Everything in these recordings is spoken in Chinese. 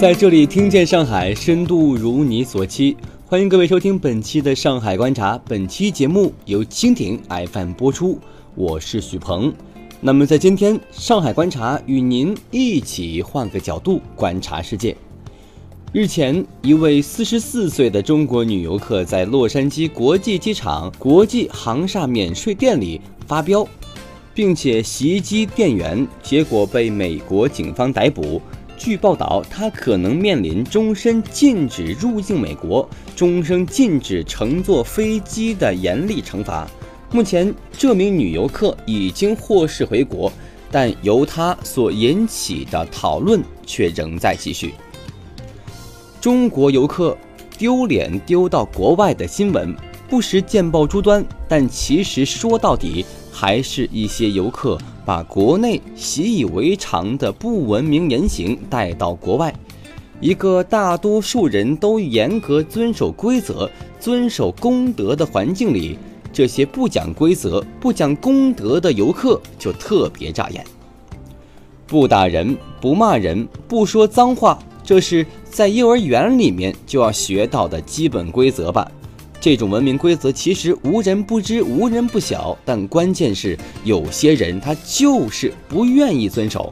在这里听见上海，深度如你所期。欢迎各位收听本期的《上海观察》，本期节目由蜻蜓 FM 播出，我是许鹏。那么在今天，《上海观察》与您一起换个角度观察世界。日前，一位四十四岁的中国女游客在洛杉矶国际机场国际航厦免税店里发飙，并且袭击店员，结果被美国警方逮捕。据报道，她可能面临终身禁止入境美国、终身禁止乘坐飞机的严厉惩罚。目前，这名女游客已经获释回国，但由她所引起的讨论却仍在继续。中国游客丢脸丢到国外的新闻不时见报诸端，但其实说到底，还是一些游客。把国内习以为常的不文明言行带到国外，一个大多数人都严格遵守规则、遵守公德的环境里，这些不讲规则、不讲公德的游客就特别扎眼。不打人、不骂人、不说脏话，这是在幼儿园里面就要学到的基本规则吧。这种文明规则其实无人不知、无人不晓，但关键是有些人他就是不愿意遵守，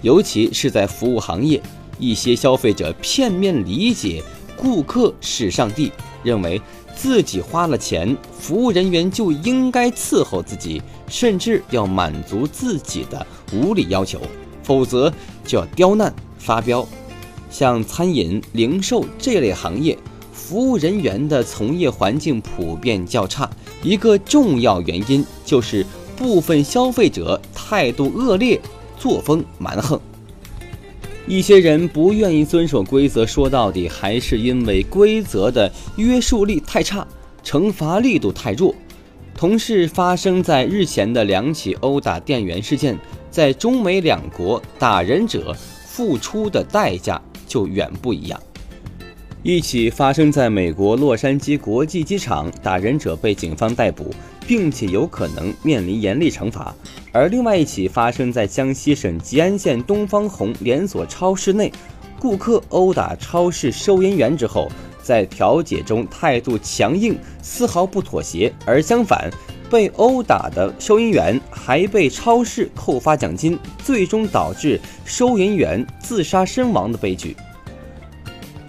尤其是在服务行业，一些消费者片面理解顾客是上帝，认为自己花了钱，服务人员就应该伺候自己，甚至要满足自己的无理要求，否则就要刁难发飙。像餐饮、零售这类行业。服务人员的从业环境普遍较差，一个重要原因就是部分消费者态度恶劣、作风蛮横。一些人不愿意遵守规则，说到底还是因为规则的约束力太差，惩罚力度太弱。同是发生在日前的两起殴打店员事件，在中美两国，打人者付出的代价就远不一样。一起发生在美国洛杉矶国际机场，打人者被警方逮捕，并且有可能面临严厉惩罚；而另外一起发生在江西省吉安县东方红连锁超市内，顾客殴打超市收银员之后，在调解中态度强硬，丝毫不妥协；而相反，被殴打的收银员还被超市扣发奖金，最终导致收银员自杀身亡的悲剧。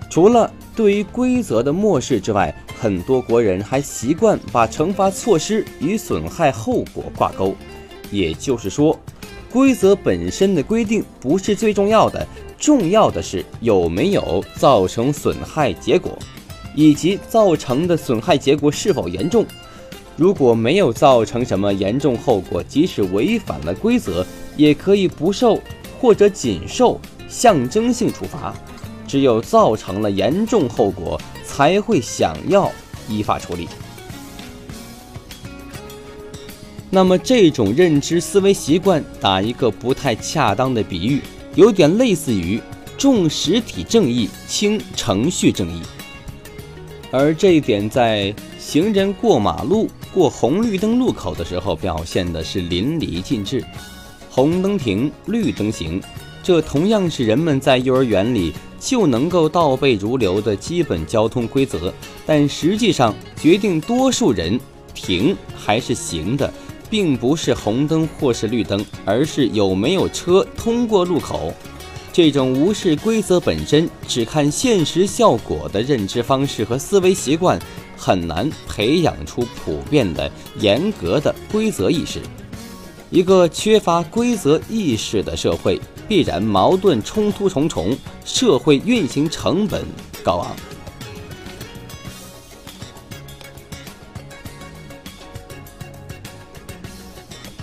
除了对于规则的漠视之外，很多国人还习惯把惩罚措施与损害后果挂钩。也就是说，规则本身的规定不是最重要的，重要的是有没有造成损害结果，以及造成的损害结果是否严重。如果没有造成什么严重后果，即使违反了规则，也可以不受或者仅受象征性处罚。只有造成了严重后果，才会想要依法处理。那么，这种认知思维习惯，打一个不太恰当的比喻，有点类似于重实体正义，轻程序正义。而这一点，在行人过马路、过红绿灯路口的时候，表现的是淋漓尽致。红灯停，绿灯行，这同样是人们在幼儿园里。就能够倒背如流的基本交通规则，但实际上决定多数人停还是行的，并不是红灯或是绿灯，而是有没有车通过路口。这种无视规则本身，只看现实效果的认知方式和思维习惯，很难培养出普遍的严格的规则意识。一个缺乏规则意识的社会。必然矛盾冲突重重，社会运行成本高昂。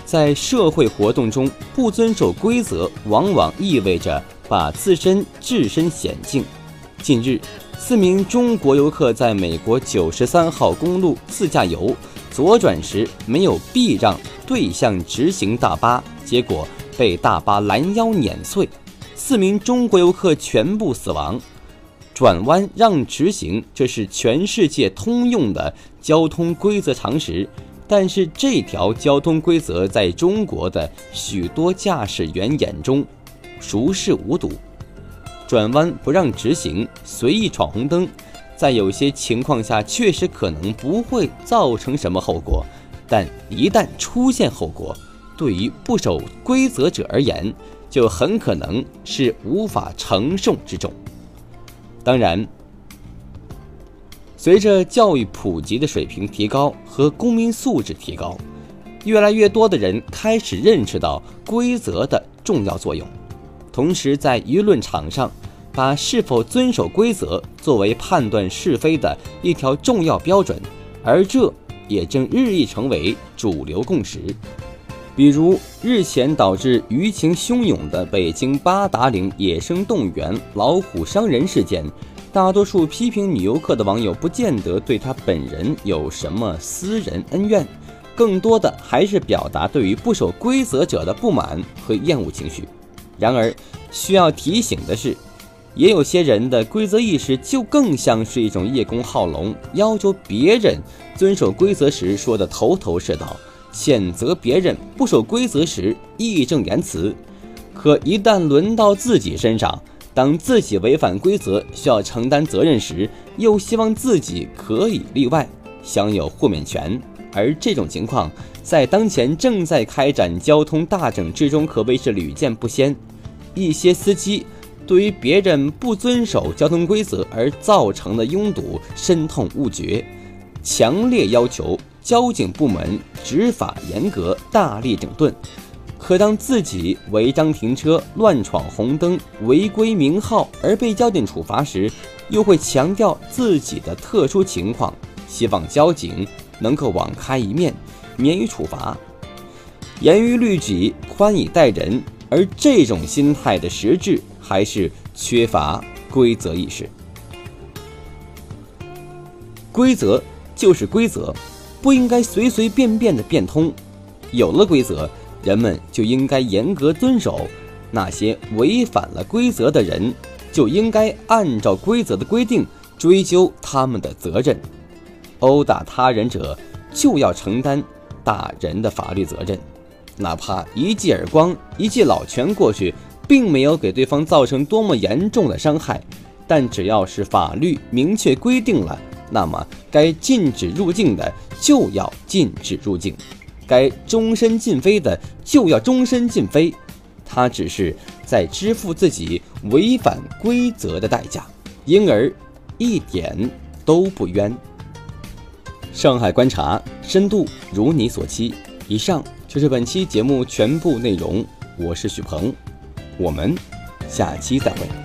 在社会活动中，不遵守规则，往往意味着把自身置身险境。近日，四名中国游客在美国九十三号公路自驾游，左转时没有避让对向直行大巴，结果。被大巴拦腰碾碎，四名中国游客全部死亡。转弯让直行，这是全世界通用的交通规则常识，但是这条交通规则在中国的许多驾驶员眼中熟视无睹。转弯不让直行、随意闯红灯，在有些情况下确实可能不会造成什么后果，但一旦出现后果，对于不守规则者而言，就很可能是无法承受之重。当然，随着教育普及的水平提高和公民素质提高，越来越多的人开始认识到规则的重要作用，同时在舆论场上，把是否遵守规则作为判断是非的一条重要标准，而这也正日益成为主流共识。比如日前导致舆情汹涌的北京八达岭野生动物园老虎伤人事件，大多数批评女游客的网友不见得对他本人有什么私人恩怨，更多的还是表达对于不守规则者的不满和厌恶情绪。然而，需要提醒的是，也有些人的规则意识就更像是一种叶公好龙，要求别人遵守规则时说的头头是道。谴责别人不守规则时义正言辞，可一旦轮到自己身上，当自己违反规则需要承担责任时，又希望自己可以例外，享有豁免权。而这种情况在当前正在开展交通大整治中可谓是屡见不鲜。一些司机对于别人不遵守交通规则而造成的拥堵深痛勿绝，强烈要求。交警部门执法严格，大力整顿。可当自己违章停车、乱闯红灯、违规鸣号而被交警处罚时，又会强调自己的特殊情况，希望交警能够网开一面，免于处罚。严于律己，宽以待人。而这种心态的实质，还是缺乏规则意识。规则就是规则。不应该随随便便的变通，有了规则，人们就应该严格遵守；那些违反了规则的人，就应该按照规则的规定追究他们的责任。殴打他人者就要承担打人的法律责任，哪怕一记耳光、一记老拳过去，并没有给对方造成多么严重的伤害，但只要是法律明确规定了。那么，该禁止入境的就要禁止入境，该终身禁飞的就要终身禁飞。他只是在支付自己违反规则的代价，因而一点都不冤。上海观察深度如你所期。以上就是本期节目全部内容。我是许鹏，我们下期再会。